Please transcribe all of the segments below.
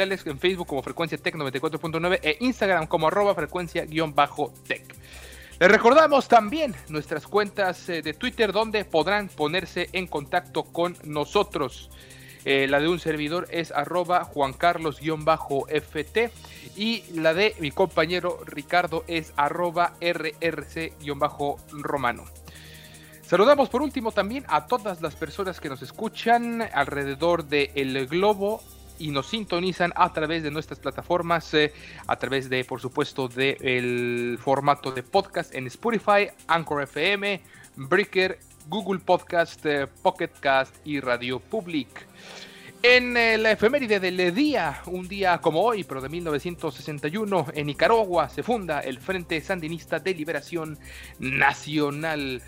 En Facebook como Frecuencia Tech 94.9 e Instagram como arroba frecuencia-tech. Les recordamos también nuestras cuentas eh, de Twitter donde podrán ponerse en contacto con nosotros. Eh, la de un servidor es arroba Juan Carlos-FT y la de mi compañero Ricardo es arroba RRC-Romano. Saludamos por último también a todas las personas que nos escuchan alrededor del globo y nos sintonizan a través de nuestras plataformas, eh, a través de, por supuesto, del formato de podcast en Spotify, Anchor FM, Breaker, Google Podcast, eh, Pocket Cast y Radio Public. En eh, la efeméride del día, un día como hoy, pero de 1961, en Nicaragua se funda el Frente Sandinista de Liberación Nacional.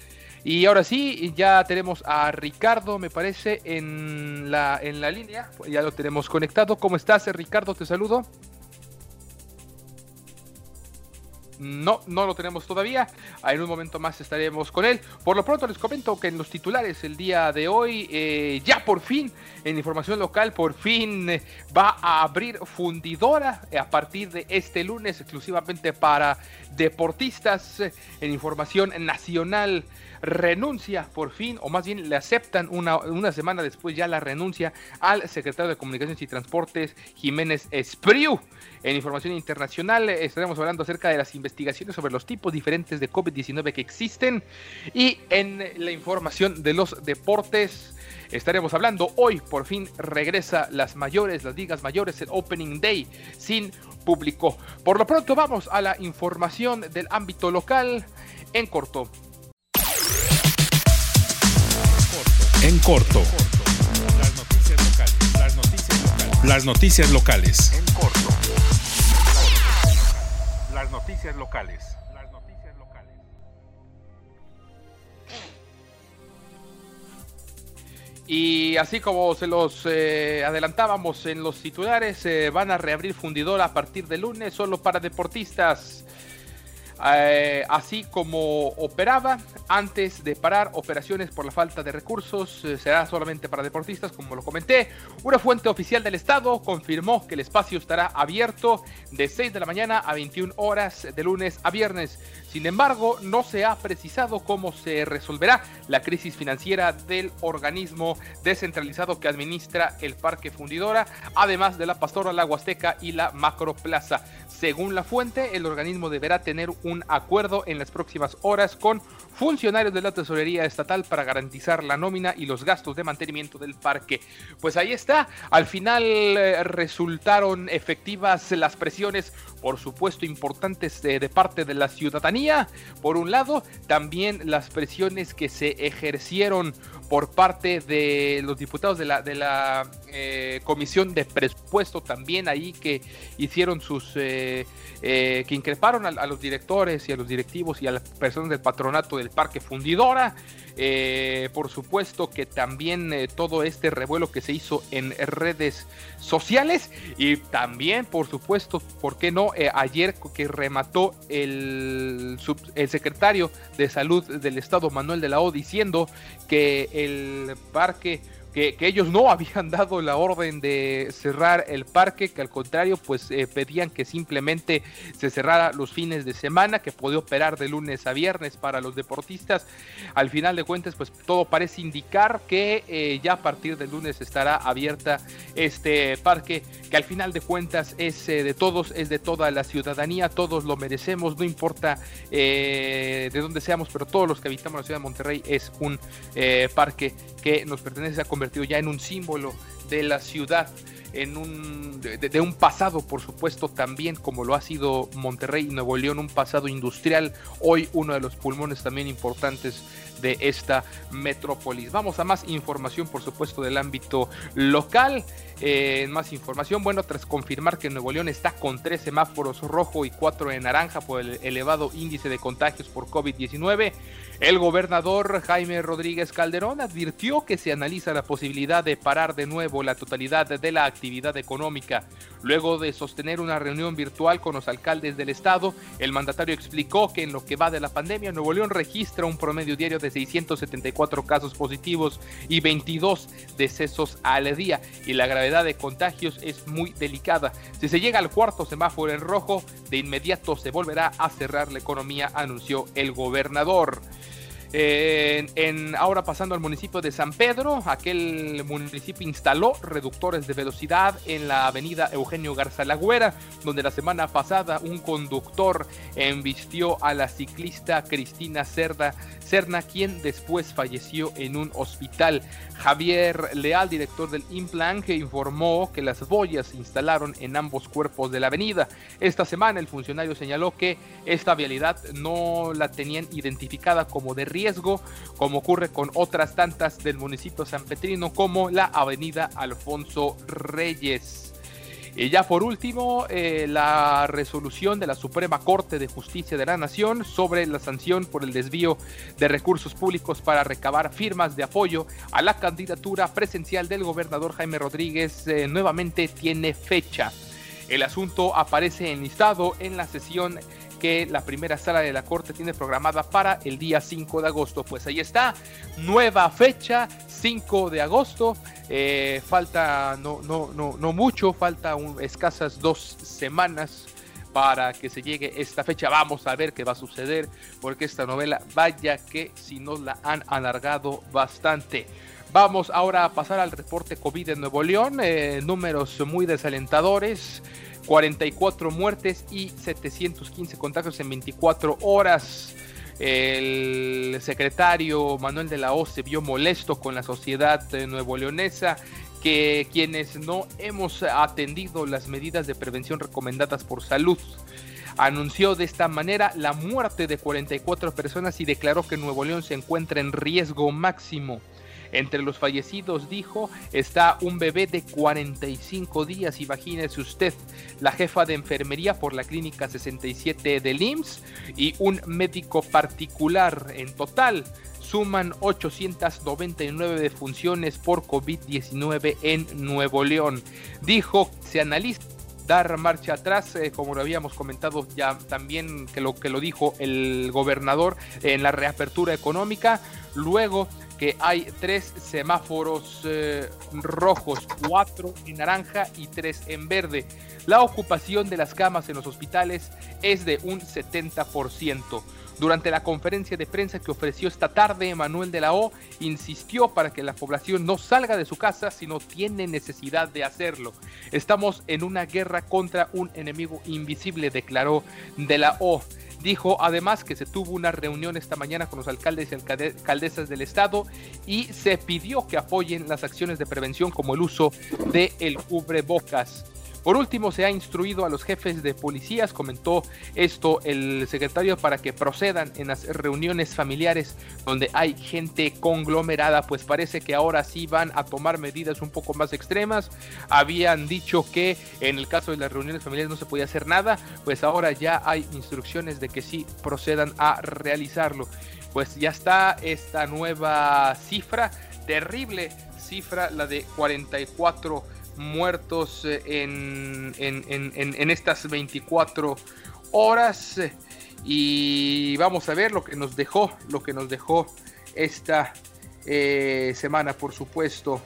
Y ahora sí, ya tenemos a Ricardo, me parece, en la, en la línea. Ya lo tenemos conectado. ¿Cómo estás, Ricardo? Te saludo. No, no lo tenemos todavía. En un momento más estaremos con él. Por lo pronto les comento que en los titulares el día de hoy, eh, ya por fin, en información local, por fin eh, va a abrir fundidora eh, a partir de este lunes exclusivamente para deportistas. Eh, en información nacional renuncia por fin, o más bien le aceptan una, una semana después ya la renuncia al secretario de Comunicaciones y Transportes, Jiménez Espriu. En información internacional estaremos hablando acerca de las investigaciones sobre los tipos diferentes de COVID-19 que existen. Y en la información de los deportes estaremos hablando hoy, por fin regresa las mayores, las ligas mayores, el Opening Day sin público. Por lo pronto vamos a la información del ámbito local en corto. En corto. Las noticias locales. Las noticias locales. Las noticias locales. En corto. Las noticias locales. Las noticias locales. Y así como se los eh, adelantábamos en los titulares, eh, van a reabrir fundidor a partir de lunes solo para deportistas. Eh, así como operaba antes de parar operaciones por la falta de recursos, eh, será solamente para deportistas, como lo comenté. Una fuente oficial del Estado confirmó que el espacio estará abierto de 6 de la mañana a 21 horas de lunes a viernes. Sin embargo, no se ha precisado cómo se resolverá la crisis financiera del organismo descentralizado que administra el Parque Fundidora, además de la Pastora La Huasteca y la Macroplaza. Según la fuente, el organismo deberá tener un acuerdo en las próximas horas con funcionarios de la Tesorería Estatal para garantizar la nómina y los gastos de mantenimiento del parque. Pues ahí está, al final eh, resultaron efectivas las presiones, por supuesto, importantes de, de parte de la ciudadanía, por un lado, también las presiones que se ejercieron por parte de los diputados de la, de la eh, Comisión de Presupuesto también ahí que hicieron sus, eh, eh, que increparon a, a, los directores y a los directivos y a las personas del patronato del Parque Fundidora. Eh, por supuesto que también eh, todo este revuelo que se hizo en redes sociales y también, por supuesto, ¿por qué no? Eh, ayer que remató el, el secretario de Salud del Estado, Manuel de la O, diciendo que el parque que, ellos no habían dado la orden de cerrar el parque, que al contrario, pues eh, pedían que simplemente se cerrara los fines de semana, que podía operar de lunes a viernes para los deportistas. Al final de cuentas, pues todo parece indicar que eh, ya a partir del lunes estará abierta este parque, que al final de cuentas es eh, de todos, es de toda la ciudadanía, todos lo merecemos, no importa de dónde seamos, pero todos los que habitamos la ciudad de Monterrey es un parque que nos pertenece a convertido ya en un símbolo de la ciudad, en un, de, un pasado, por supuesto, también como lo ha sido Monterrey y Nuevo León, un pasado industrial, hoy uno de los pulmones también importantes de esta metrópolis. Vamos a más información, por supuesto, del ámbito local. Eh, más información, bueno, tras confirmar que Nuevo León está con tres semáforos rojo y cuatro en naranja por el elevado índice de contagios por COVID-19, el gobernador Jaime Rodríguez Calderón advirtió que se analiza la posibilidad de parar de nuevo la totalidad de la actividad económica. Luego de sostener una reunión virtual con los alcaldes del estado, el mandatario explicó que en lo que va de la pandemia, Nuevo León registra un promedio diario de 674 casos positivos y 22 decesos al día y la gravedad de contagios es muy delicada. Si se llega al cuarto semáforo en rojo, de inmediato se volverá a cerrar la economía, anunció el gobernador en, ahora pasando al municipio de San Pedro, aquel municipio instaló reductores de velocidad en la avenida Eugenio Garza Lagüera, donde la semana pasada un conductor embistió a la ciclista Cristina Cerda, Cerna, quien después falleció en un hospital. Javier Leal, director del Implan, informó que las boyas se instalaron en ambos cuerpos de la avenida. Esta semana el funcionario señaló que esta vialidad no la tenían identificada como de riesgo como ocurre con otras tantas del municipio San Petrino, como la avenida Alfonso Reyes. Y ya por último, eh, la resolución de la Suprema Corte de Justicia de la Nación sobre la sanción por el desvío de recursos públicos para recabar firmas de apoyo a la candidatura presencial del gobernador Jaime Rodríguez eh, nuevamente tiene fecha. El asunto aparece enlistado en la sesión que la primera sala de la Corte tiene programada para el día 5 de agosto. Pues ahí está, nueva fecha, 5 de agosto. Eh, falta no, no, no, no mucho, falta escasas dos semanas para que se llegue esta fecha. Vamos a ver qué va a suceder, porque esta novela, vaya que si nos la han alargado bastante. Vamos ahora a pasar al reporte COVID en Nuevo León, eh, números muy desalentadores. 44 muertes y 715 contagios en 24 horas. El secretario Manuel de la O se vio molesto con la sociedad nuevo leonesa que quienes no hemos atendido las medidas de prevención recomendadas por salud. Anunció de esta manera la muerte de 44 personas y declaró que Nuevo León se encuentra en riesgo máximo. Entre los fallecidos, dijo, está un bebé de 45 días, imagínese usted, la jefa de enfermería por la clínica 67 del IMSS y un médico particular en total suman 899 defunciones por COVID-19 en Nuevo León. Dijo, se analiza dar marcha atrás, eh, como lo habíamos comentado ya también que lo que lo dijo el gobernador en la reapertura económica, luego que hay tres semáforos eh, rojos, cuatro en naranja y tres en verde. La ocupación de las camas en los hospitales es de un 70%. Durante la conferencia de prensa que ofreció esta tarde, Manuel de la O insistió para que la población no salga de su casa si no tiene necesidad de hacerlo. Estamos en una guerra contra un enemigo invisible, declaró de la O. Dijo además que se tuvo una reunión esta mañana con los alcaldes y alcaldesas del estado y se pidió que apoyen las acciones de prevención como el uso de el cubrebocas. Por último, se ha instruido a los jefes de policías, comentó esto el secretario, para que procedan en las reuniones familiares donde hay gente conglomerada, pues parece que ahora sí van a tomar medidas un poco más extremas. Habían dicho que en el caso de las reuniones familiares no se podía hacer nada, pues ahora ya hay instrucciones de que sí procedan a realizarlo. Pues ya está esta nueva cifra, terrible cifra, la de 44 muertos eh, en, en, estas 24 horas. Y vamos a ver lo que nos dejó, lo que nos dejó esta eh, semana, por supuesto.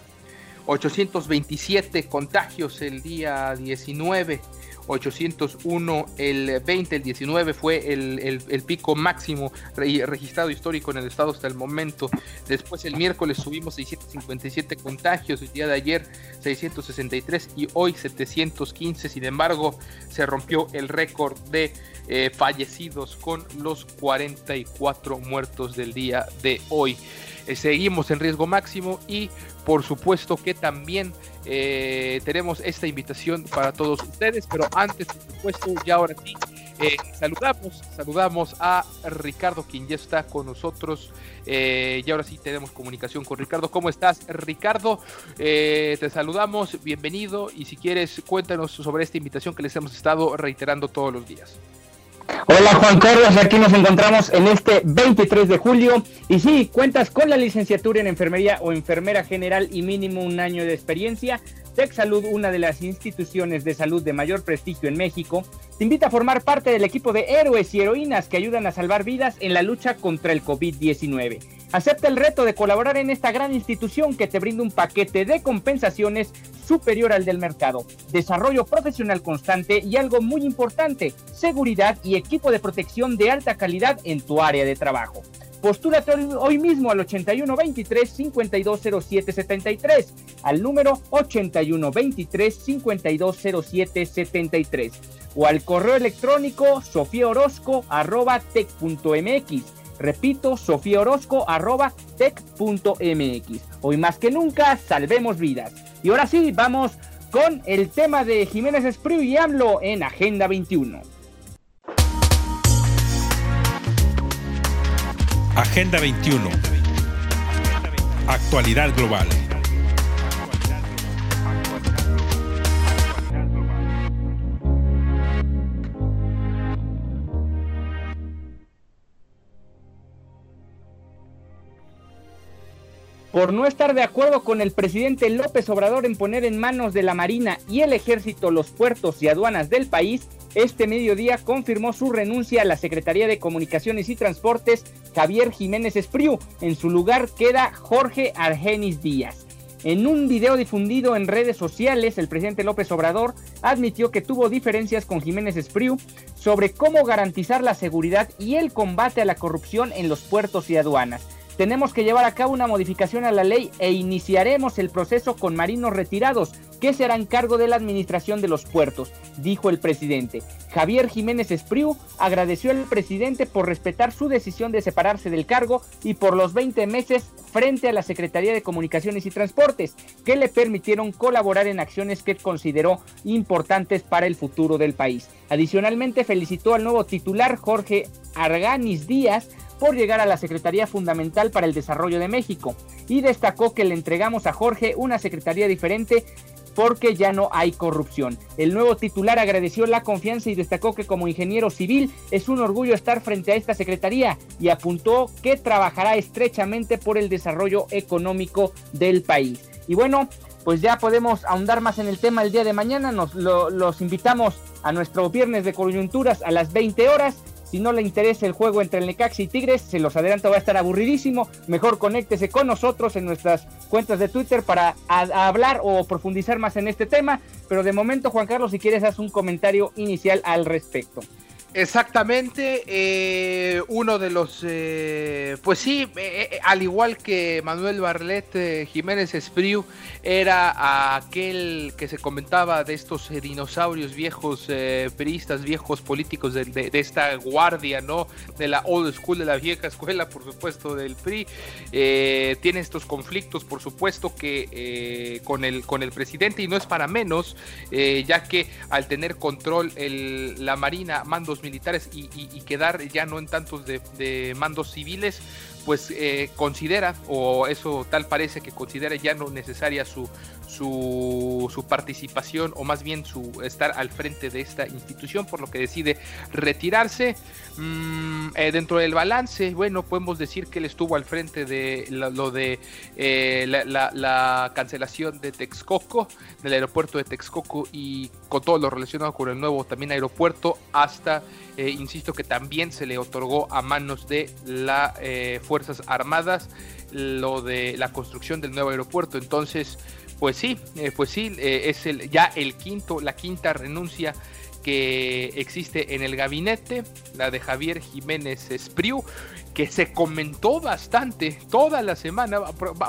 827 contagios el día 19. 801 el 20, el 19 fue el, pico máximo registrado histórico en el estado hasta el momento. Después el miércoles subimos 657 contagios, el día de ayer 663 y hoy 715. Sin embargo, se rompió el récord de eh, fallecidos con los 44 muertos del día de hoy. Eh, seguimos en riesgo máximo y por supuesto que también eh, tenemos esta invitación para todos ustedes, pero antes, por supuesto, ya ahora sí, eh, saludamos, saludamos a Ricardo, quien ya está con nosotros. Eh, y ahora sí tenemos comunicación con Ricardo. ¿Cómo estás, Ricardo? te saludamos, bienvenido. Y si quieres, cuéntanos sobre esta invitación que les hemos estado reiterando todos los días. Hola Juan Carlos, aquí nos encontramos en este 23 de julio y sí, cuentas con la licenciatura en enfermería o enfermera general y mínimo un año de experiencia. Tech Salud, una de las instituciones de salud de mayor prestigio en México, te invita a formar parte del equipo de héroes y heroínas que ayudan a salvar vidas en la lucha contra el COVID-19. Acepta el reto de colaborar en esta gran institución que te brinda un paquete de compensaciones superior al del mercado, desarrollo profesional constante y algo muy importante, seguridad y equipo de protección de alta calidad en tu área de trabajo. Postúrate hoy mismo al 8123-520773, al número 8123-520773 o al correo electrónico sofiaorozco.tech.mx Repito, Sofía Orozco arroba tech.mx. Hoy más que nunca, salvemos vidas. Y ahora sí, vamos con el tema de Jiménez Espriu y AMLO en Agenda 21. Agenda 21. Actualidad global. Por no estar de acuerdo con el presidente López Obrador en poner en manos de la Marina y el Ejército los puertos y aduanas del país, este mediodía confirmó su renuncia a la Secretaría de Comunicaciones y Transportes Javier Jiménez Espriu. En su lugar queda Jorge Argenis Díaz. En un video difundido en redes sociales, el presidente López Obrador admitió que tuvo diferencias con Jiménez Espriu sobre cómo garantizar la seguridad y el combate a la corrupción en los puertos y aduanas tenemos que llevar a cabo una modificación a la ley e iniciaremos el proceso con marinos retirados, que se harán cargo de la administración de los puertos, dijo el presidente. Javier Jiménez Espriu agradeció al presidente por respetar su decisión de separarse del cargo y por los 20 meses frente a la Secretaría de Comunicaciones y Transportes, que le permitieron colaborar en acciones que consideró importantes para el futuro del país. Adicionalmente felicitó al nuevo titular Jorge Arganis Díaz por llegar a la Secretaría Fundamental para el Desarrollo de México y destacó que le entregamos a Jorge una secretaría diferente porque ya no hay corrupción. El nuevo titular agradeció la confianza y destacó que como ingeniero civil es un orgullo estar frente a esta secretaría y apuntó que trabajará estrechamente por el desarrollo económico del país. Y bueno, pues ya podemos ahondar más en el tema el día de mañana. Nos los invitamos a nuestro viernes de coyunturas a las 20 horas si no le interesa el juego entre el Necaxa y Tigres, se los adelanto, va a estar aburridísimo. Mejor conéctese con nosotros en nuestras cuentas de Twitter para hablar o profundizar más en este tema. Pero de momento, Juan Carlos, si quieres, haz un comentario inicial al respecto. Exactamente, eh, uno de los, eh, pues sí, eh, al igual que Manuel Barlet Jiménez Espriu, era aquel que se comentaba de estos dinosaurios viejos, peristas viejos políticos de, esta guardia, ¿no? De la old school, de la vieja escuela, por supuesto, del PRI. tiene estos conflictos, por supuesto, que con, el, con el presidente, y no es para menos, ya que al tener control el, la Marina, mandos militares y, quedar ya no en tantos de, mandos civiles, pues eh, considera, o eso tal parece que considera ya no necesaria su, su, su, participación o más bien su estar al frente de esta institución, por lo que decide retirarse. Mm, eh, dentro del balance, bueno, podemos decir que él estuvo al frente de lo, de eh, la, la, cancelación de Texcoco, del aeropuerto de Texcoco y con todo lo relacionado con el nuevo también aeropuerto, hasta, eh, insisto, que también se le otorgó a manos de la fuerza Fuerzas Armadas lo de la construcción del nuevo aeropuerto. Entonces, pues sí, eh, pues sí, eh, es el, ya el quinto, la quinta renuncia que existe en el gabinete, la de Javier Jiménez Espriu, que se comentó bastante toda la semana,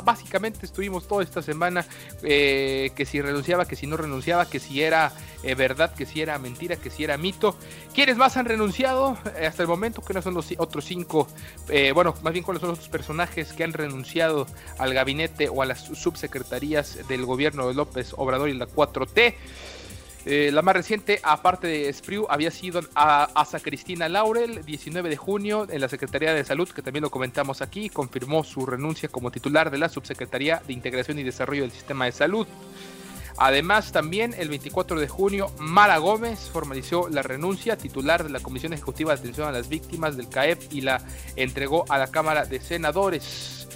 básicamente estuvimos toda esta semana eh, que si renunciaba, que si no renunciaba, que si era eh, verdad, que si era mentira, que si era mito. ¿Quiénes más han renunciado eh, hasta el momento? no son los otros cinco? bueno, más bien cuáles son los otros personajes que han renunciado al gabinete o a las subsecretarías del gobierno de López Obrador y la 4T. Eh, la más reciente, aparte de Spriu, había sido a Asa Cristina Laurel, 19 de junio, en la Secretaría de Salud, que también lo comentamos aquí, confirmó su renuncia como titular de la Subsecretaría de Integración y Desarrollo del Sistema de Salud. Además, también el 24 de junio, Mara Gómez formalizó la renuncia titular de la Comisión Ejecutiva de Atención a las Víctimas del CAEP y la entregó a la Cámara de Senadores.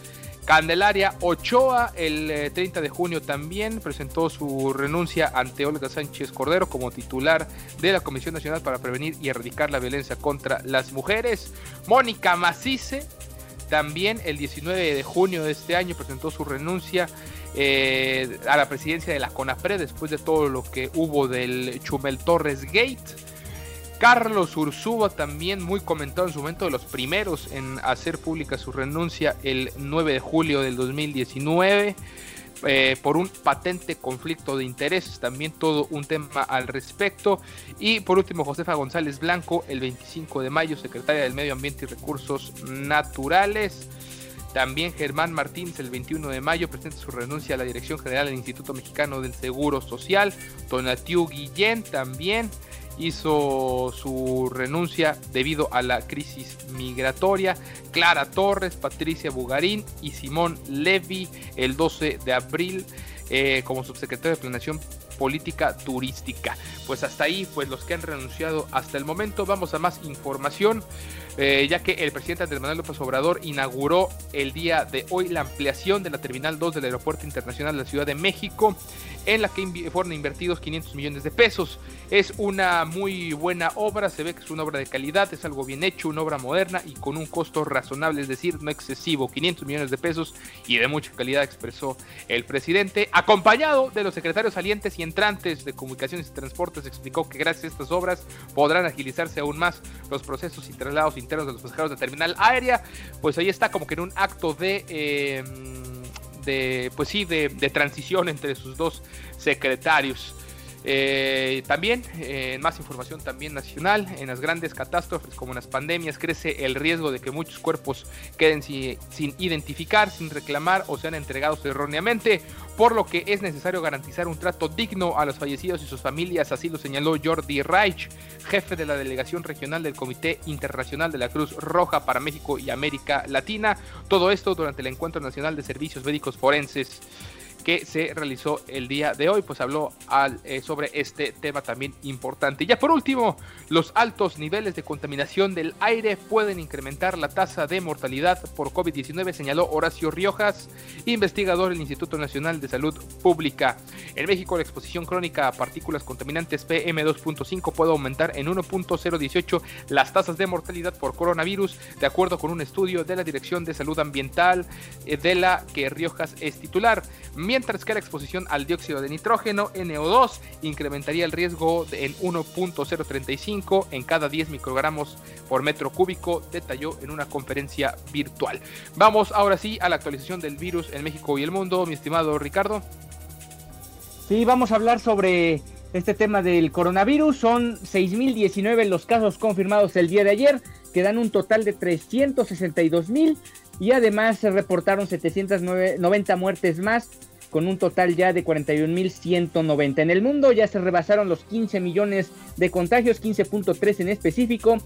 Candelaria Ochoa, el 30 eh, de junio también presentó su renuncia ante Olga Sánchez Cordero como titular de la Comisión Nacional para Prevenir y Erradicar la Violencia contra las Mujeres. Mónica Macice, también el 19 de junio de este año presentó su renuncia eh, a la presidencia de la CONAPRE después de todo lo que hubo del Chumel Torres Gate. Carlos Ursúa también muy comentado en su momento de los primeros en hacer pública su renuncia el 9 de julio del 2019 eh, por un patente conflicto de intereses, también todo un tema al respecto. Y por último, Josefa González Blanco, el 25 de mayo, secretaria del Medio Ambiente y Recursos Naturales. También Germán Martínez el 21 de mayo presenta su renuncia a la Dirección General del Instituto Mexicano del Seguro Social. Donatiu Guillén también hizo su renuncia debido a la crisis migratoria. Clara Torres, Patricia Bugarín y Simón Levy el 12 de abril eh, como subsecretario de Planeación Política Turística. Pues hasta ahí, pues los que han renunciado hasta el momento. Vamos a más información. Eh, ya que el presidente Andrés Manuel López Obrador inauguró el día de hoy la ampliación de la Terminal 2 del Aeropuerto Internacional de la Ciudad de México, en la que fueron invertidos 500 millones de pesos. Es una muy buena obra, se ve que es una obra de calidad, es algo bien hecho, una obra moderna y con un costo razonable, es decir, no excesivo, 500 millones de pesos y de mucha calidad, expresó el presidente, acompañado de los secretarios salientes y entrantes de Comunicaciones y Transportes, explicó que gracias a estas obras podrán agilizarse aún más los procesos y traslados internos de los pasajeros de terminal aérea, pues ahí está como que en un acto de... Eh, de pues sí, de transición entre sus dos secretarios. Eh, también, eh, más información también nacional, en las grandes catástrofes como en las pandemias crece el riesgo de que muchos cuerpos queden sin, identificar, sin reclamar o sean entregados erróneamente, por lo que es necesario garantizar un trato digno a los fallecidos y sus familias, así lo señaló Jordi Reich, jefe de la delegación regional del Comité Internacional de la Cruz Roja para México y América Latina. Todo esto durante el Encuentro Nacional de Servicios Médicos Forenses que se realizó el día de hoy, pues habló al, eh, sobre este tema también importante. Ya por último, los altos niveles de contaminación del aire pueden incrementar la tasa de mortalidad por COVID-19, señaló Horacio Riojas, investigador del Instituto Nacional de Salud Pública. En México, la exposición crónica a partículas contaminantes PM2.5 puede aumentar en 1.018 las tasas de mortalidad por coronavirus, de acuerdo con un estudio de la Dirección de Salud Ambiental eh, de la que Riojas es titular mientras que la exposición al dióxido de nitrógeno, NO2, incrementaría el riesgo en 1.035 en cada 10 microgramos por metro cúbico, detalló en una conferencia virtual. Vamos ahora sí a la actualización del virus en México y el mundo, mi estimado Ricardo. Sí, vamos a hablar sobre este tema del coronavirus. Son 6.019 los casos confirmados el día de ayer, que dan un total de 362.000 y además se reportaron 790 muertes más con un total ya de 41.190. En el mundo ya se rebasaron los 15 millones de contagios, 15.3 en específico,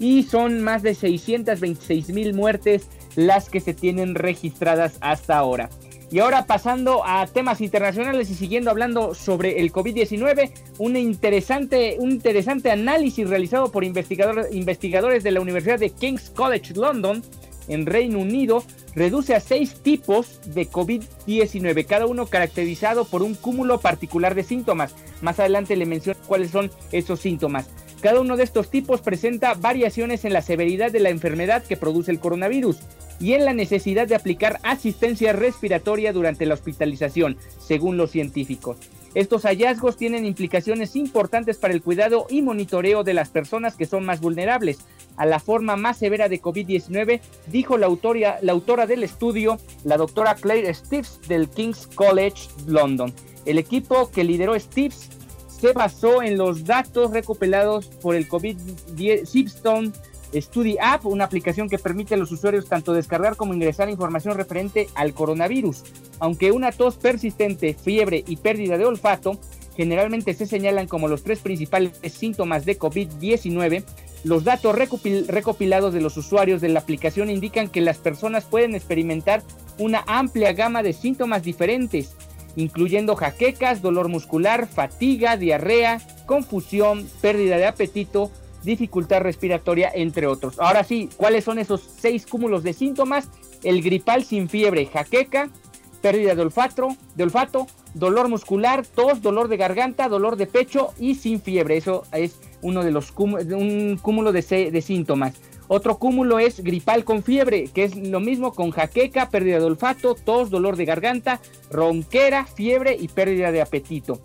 y son más de 626 mil muertes las que se tienen registradas hasta ahora. Y ahora pasando a temas internacionales y siguiendo hablando sobre el COVID-19, un interesante, un interesante análisis realizado por investigadores de la Universidad de King's College London en Reino Unido reduce a seis tipos de COVID-19, cada uno caracterizado por un cúmulo particular de síntomas. Más adelante le menciono cuáles son esos síntomas. Cada uno de estos tipos presenta variaciones en la severidad de la enfermedad que produce el coronavirus. y en la necesidad de aplicar asistencia respiratoria durante la hospitalización, según los científicos. Estos hallazgos tienen implicaciones importantes para el cuidado y monitoreo de las personas que son más vulnerables a la forma más severa de COVID-19, dijo la, autora del estudio, la doctora Claire Stives del King's College London. El equipo que lideró Stives se basó en los datos recopilados por el COVID-19 Study App, una aplicación que permite a los usuarios tanto descargar como ingresar información referente al coronavirus. Aunque una tos persistente, fiebre y pérdida de olfato generalmente se señalan como los tres principales síntomas de COVID-19, los datos recopilados de los usuarios de la aplicación indican que las personas pueden experimentar una amplia gama de síntomas diferentes, incluyendo jaquecas, dolor muscular, fatiga, diarrea, confusión, pérdida de apetito, dificultad respiratoria, entre otros. Ahora sí, ¿cuáles son esos seis cúmulos de síntomas? El gripal sin fiebre, jaqueca, pérdida de olfato, de olfato, dolor muscular, tos, dolor de garganta, dolor de pecho y sin fiebre. Eso es uno de los un cúmulo de, de síntomas. Otro cúmulo es gripal con fiebre, que es lo mismo con jaqueca, pérdida de olfato, tos, dolor de garganta, ronquera, fiebre y pérdida de apetito.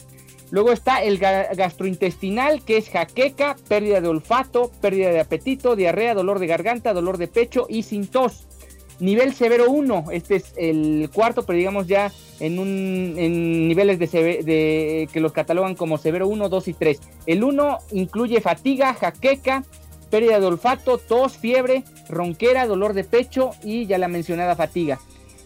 Luego está el gastrointestinal, que es jaqueca, pérdida de olfato, pérdida de apetito, diarrea, dolor de garganta, dolor de pecho y sin tos. Nivel severo 1, este es el cuarto, pero digamos ya en, un, en niveles de, de, que los catalogan como severo 1, 2 y 3. El 1 incluye fatiga, jaqueca, pérdida de olfato, tos, fiebre, ronquera, dolor de pecho y ya la mencionada fatiga.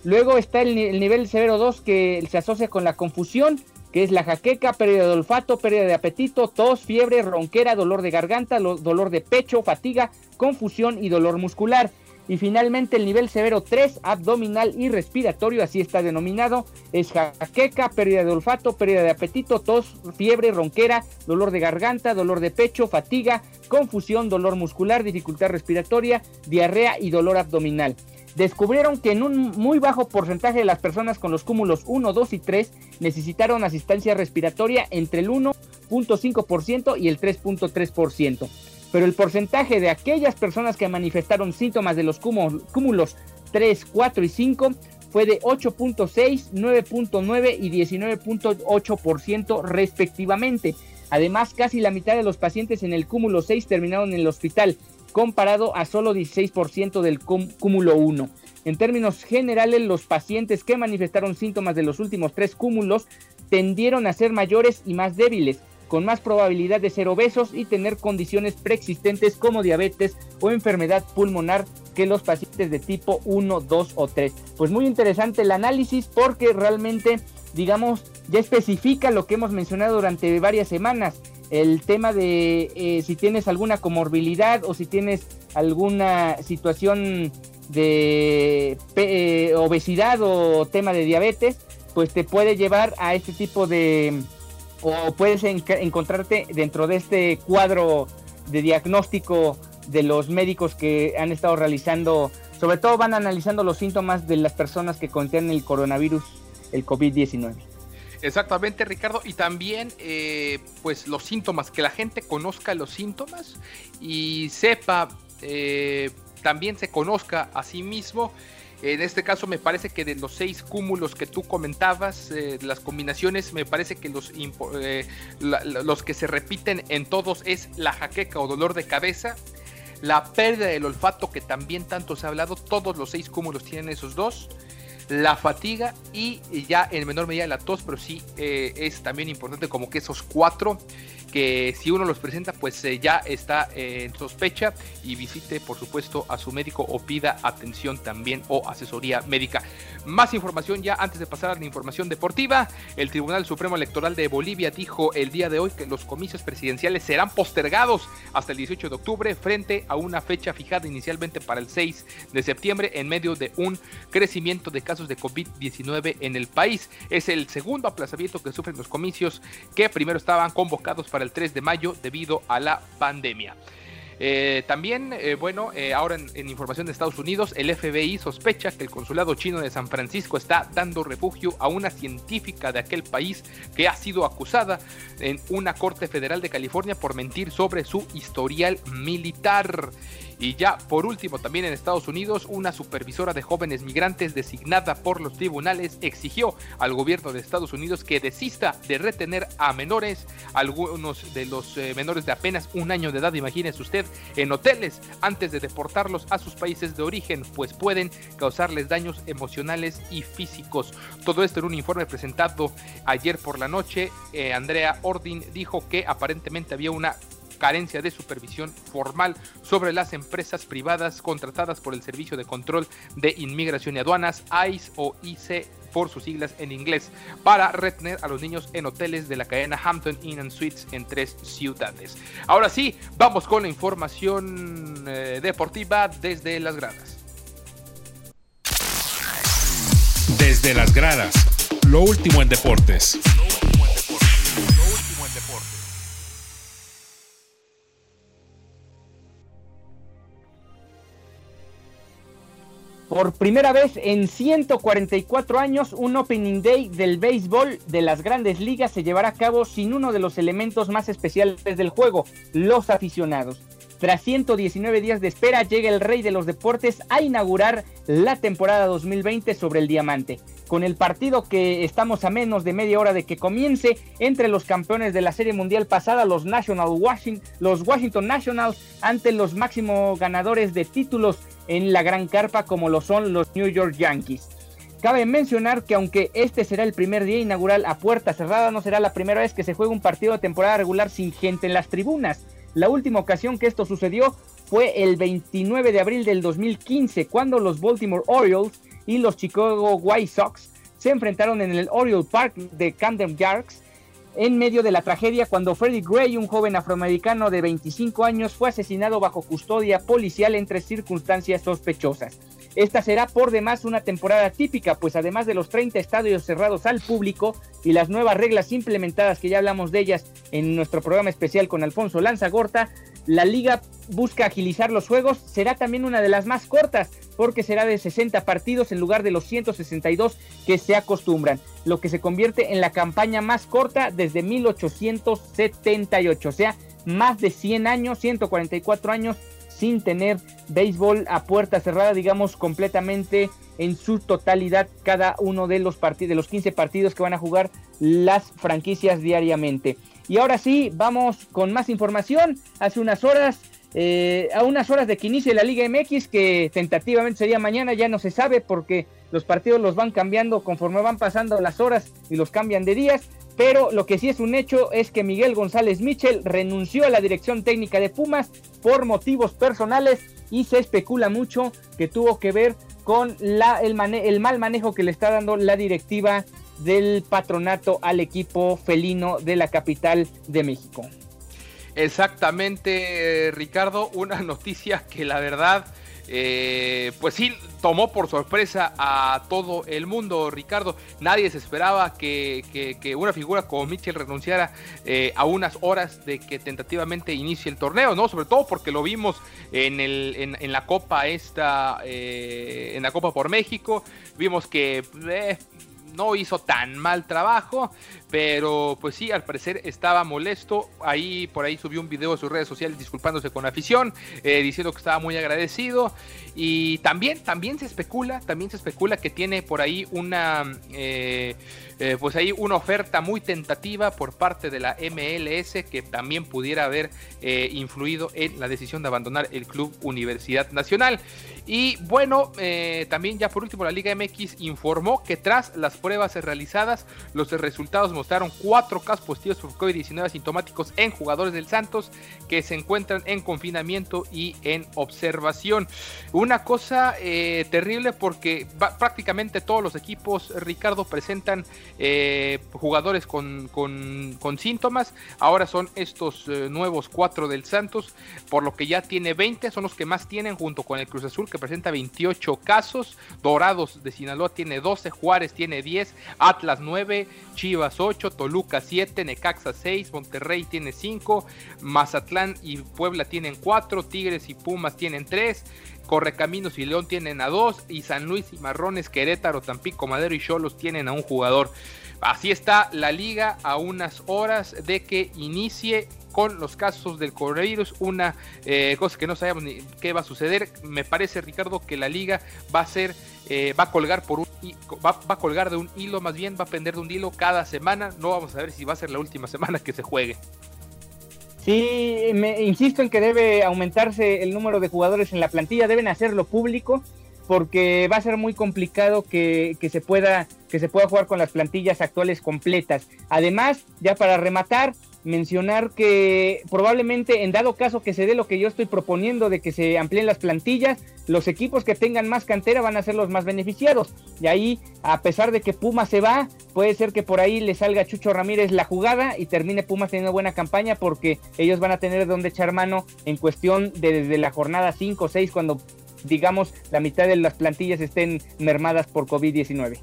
Luego está el, el nivel severo 2 que se asocia con la confusión, que es la jaqueca, pérdida de olfato, pérdida de apetito, tos, fiebre, ronquera, dolor de garganta, dolor de pecho, fatiga, confusión y dolor muscular. Y finalmente el nivel severo 3, abdominal y respiratorio, así está denominado, es jaqueca, pérdida de olfato, pérdida de apetito, tos, fiebre, ronquera, dolor de garganta, dolor de pecho, fatiga, confusión, dolor muscular, dificultad respiratoria, diarrea y dolor abdominal descubrieron que en un muy bajo porcentaje de las personas con los cúmulos 1, 2 y 3 necesitaron asistencia respiratoria entre el 1.5% y el 3.3%. Pero el porcentaje de aquellas personas que manifestaron síntomas de los cúmulos 3, 4 y 5 fue de 8.6, 9.9 y 19.8% respectivamente. Además, casi la mitad de los pacientes en el cúmulo 6 terminaron en el hospital comparado a solo 16% del cúmulo 1. En términos generales, los pacientes que manifestaron síntomas de los últimos tres cúmulos tendieron a ser mayores y más débiles, con más probabilidad de ser obesos y tener condiciones preexistentes como diabetes o enfermedad pulmonar que los pacientes de tipo 1, 2 o 3. Pues muy interesante el análisis porque realmente, digamos, ya especifica lo que hemos mencionado durante varias semanas el tema de eh, si tienes alguna comorbilidad o si tienes alguna situación de eh, obesidad o tema de diabetes, pues te puede llevar a este tipo de, o puedes encontrarte dentro de este cuadro de diagnóstico de los médicos que han estado realizando, sobre todo van analizando los síntomas de las personas que contienen el coronavirus, el COVID-19. Exactamente, Ricardo. Y también, eh, pues, los síntomas, que la gente conozca los síntomas y sepa, eh, también se conozca a sí mismo. En este caso me parece que de los seis cúmulos que tú comentabas, eh, las combinaciones, me parece que los, los que se repiten en todos es la jaqueca o dolor de cabeza, la pérdida del olfato que también tanto se ha hablado, todos los seis cúmulos tienen esos dos la fatiga y ya en menor medida la tos, pero sí eh, es también importante como que esos cuatro que si uno los presenta pues eh, ya está en sospecha y visite por supuesto a su médico o pida atención también o asesoría médica. Más información ya antes de pasar a la información deportiva, el Tribunal Supremo Electoral de Bolivia dijo el día de hoy que los comicios presidenciales serán postergados hasta el 18 de octubre frente a una fecha fijada inicialmente para el 6 de septiembre en medio de un crecimiento de casos de COVID-19 en el país. Es el segundo aplazamiento que sufren los comicios que primero estaban convocados para el 3 de mayo debido a la pandemia. Eh, también, eh, bueno, eh, ahora en, información de Estados Unidos, el FBI sospecha que el consulado chino de San Francisco está dando refugio a una científica de aquel país que ha sido acusada en una corte federal de California por mentir sobre su historial militar. Y ya por último, también en Estados Unidos, una supervisora de jóvenes migrantes designada por los tribunales exigió al gobierno de Estados Unidos que desista de retener a menores, algunos de los eh, menores de apenas un año de edad, imagínese usted, en hoteles antes de deportarlos a sus países de origen, pues pueden causarles daños emocionales y físicos. Todo esto en un informe presentado ayer por la noche. Eh, Andrea Ordin dijo que aparentemente había una carencia de supervisión formal sobre las empresas privadas contratadas por el Servicio de Control de Inmigración y Aduanas, ICE o IC por sus siglas en inglés, para retener a los niños en hoteles de la cadena Hampton Inn and Suites en tres ciudades. Ahora sí, vamos con la información eh, deportiva desde las gradas. Desde las gradas, lo último en deportes. Por primera vez en 144 años, un Opening Day del béisbol de las grandes ligas se llevará a cabo sin uno de los elementos más especiales del juego, los aficionados. Tras 119 días de espera, llega el rey de los deportes a inaugurar la temporada 2020 sobre el diamante. Con el partido que estamos a menos de media hora de que comience entre los campeones de la Serie Mundial pasada, los, Washington, los Washington Nationals, ante los máximos ganadores de títulos en la gran carpa como lo son los New York Yankees. Cabe mencionar que aunque este será el primer día inaugural a puerta cerrada, no será la primera vez que se juega un partido de temporada regular sin gente en las tribunas. La última ocasión que esto sucedió fue el 29 de abril del 2015, cuando los Baltimore Orioles y los Chicago White Sox se enfrentaron en el Oriole Park de Camden Yards en medio de la tragedia cuando Freddie Gray, un joven afroamericano de 25 años, fue asesinado bajo custodia policial entre circunstancias sospechosas. Esta será por demás una temporada típica, pues además de los 30 estadios cerrados al público y las nuevas reglas implementadas que ya hablamos de ellas en nuestro programa especial con Alfonso Lanzagorta, la liga busca agilizar los juegos, será también una de las más cortas, porque será de 60 partidos en lugar de los 162 que se acostumbran, lo que se convierte en la campaña más corta desde 1878, o sea, más de 100 años, 144 años sin tener béisbol a puerta cerrada, digamos, completamente en su totalidad cada uno de los de los 15 partidos que van a jugar las franquicias diariamente. Y ahora sí, vamos con más información. Hace unas horas, eh, a unas horas de que inicie la Liga MX, que tentativamente sería mañana, ya no se sabe porque los partidos los van cambiando conforme van pasando las horas y los cambian de días. Pero lo que sí es un hecho es que Miguel González Michel renunció a la dirección técnica de Pumas por motivos personales y se especula mucho que tuvo que ver con el, el mal manejo que le está dando la directiva del patronato al equipo felino de la capital de México. Exactamente, Ricardo, una noticia que la verdad, eh, pues sí, tomó por sorpresa a todo el mundo, Ricardo. Nadie se esperaba que, una figura como Mitchell renunciara eh, a unas horas de que tentativamente inicie el torneo, ¿no? Sobre todo porque lo vimos en, el, en, la Copa esta, eh, en la Copa por México. Vimos que no hizo tan mal trabajo, pero pues sí, al parecer estaba molesto. Ahí por ahí subió un video a sus redes sociales disculpándose con la afición, eh, diciendo que estaba muy agradecido. Y también, también se especula, también se especula que tiene por ahí una eh, eh, pues ahí una oferta muy tentativa por parte de la MLS que también pudiera haber influido en la decisión de abandonar el club Universidad Nacional. Y bueno, también ya por último la Liga MX informó que tras las pruebas realizadas, los resultados mostraron cuatro casos positivos por COVID-19 asintomáticos en jugadores del Santos que se encuentran en confinamiento y en observación. Una cosa terrible porque prácticamente todos los equipos, Ricardo, presentan eh, jugadores con, síntomas. Ahora son estos eh, nuevos cuatro del Santos, por lo que ya tiene 20, son los que más tienen junto con el Cruz Azul que presenta 28 casos. Dorados de Sinaloa tiene 12, Juárez tiene 10. 10, Atlas 9, Chivas 8, Toluca 7, Necaxa 6, Monterrey tiene 5, Mazatlán y Puebla tienen 4, Tigres y Pumas tienen 3, Correcaminos y León tienen a 2 y San Luis y Marrones, Querétaro, Tampico, Madero y Cholos tienen a un jugador. Así está la liga a unas horas de que inicie con los casos del coronavirus, una eh, cosa que no sabemos ni qué va a suceder. Me parece, Ricardo, que la liga va a ser, eh, va a colgar por un, va, a colgar de un hilo, más bien va a pender de un hilo cada semana. No vamos a ver si va a ser la última semana que se juegue. Sí, me insisto en que debe aumentarse el número de jugadores en la plantilla, deben hacerlo público porque va a ser muy complicado que, se pueda, que se pueda jugar con las plantillas actuales completas. Además, ya para rematar, mencionar que probablemente en dado caso que se dé lo que yo estoy proponiendo de que se amplíen las plantillas, los equipos que tengan más cantera van a ser los más beneficiados. Y ahí, a pesar de que Puma se va, puede ser que por ahí le salga Chucho Ramírez la jugada y termine Pumas teniendo buena campaña porque ellos van a tener donde echar mano en cuestión de desde la jornada 5 o 6 cuando digamos, la mitad de las plantillas estén mermadas por COVID-19.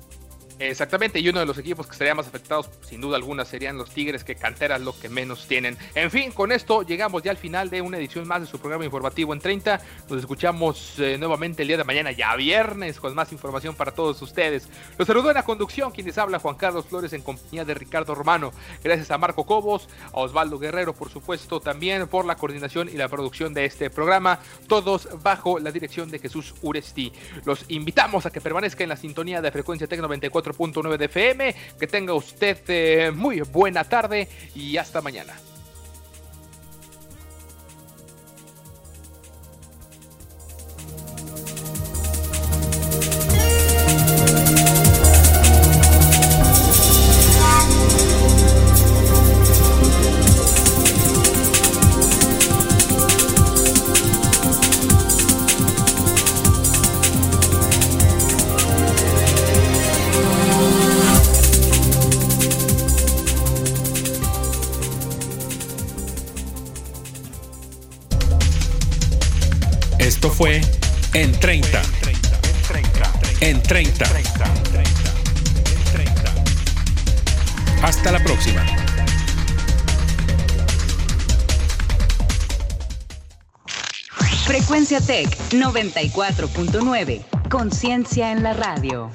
Exactamente, y uno de los equipos que estaría más afectados, sin duda alguna, serían los Tigres, que canteras lo que menos tienen. En fin, con esto llegamos ya al final de una edición más de su programa informativo en 30. Nos escuchamos eh, nuevamente el día de mañana, ya viernes, con más información para todos ustedes. Los saludo en la conducción, quienes habla Juan Carlos Flores en compañía de Ricardo Romano. Gracias a Marco Cobos, a Osvaldo Guerrero, por supuesto, también por la coordinación y la producción de este programa, todos bajo la dirección de Jesús Uresti. Los invitamos a que permanezca en la sintonía de frecuencia Tec 94 nueve de FM. Que tenga usted eh, muy buena tarde y hasta mañana. 30. Hasta la próxima. Frecuencia Tech 94.9. Conciencia en la radio.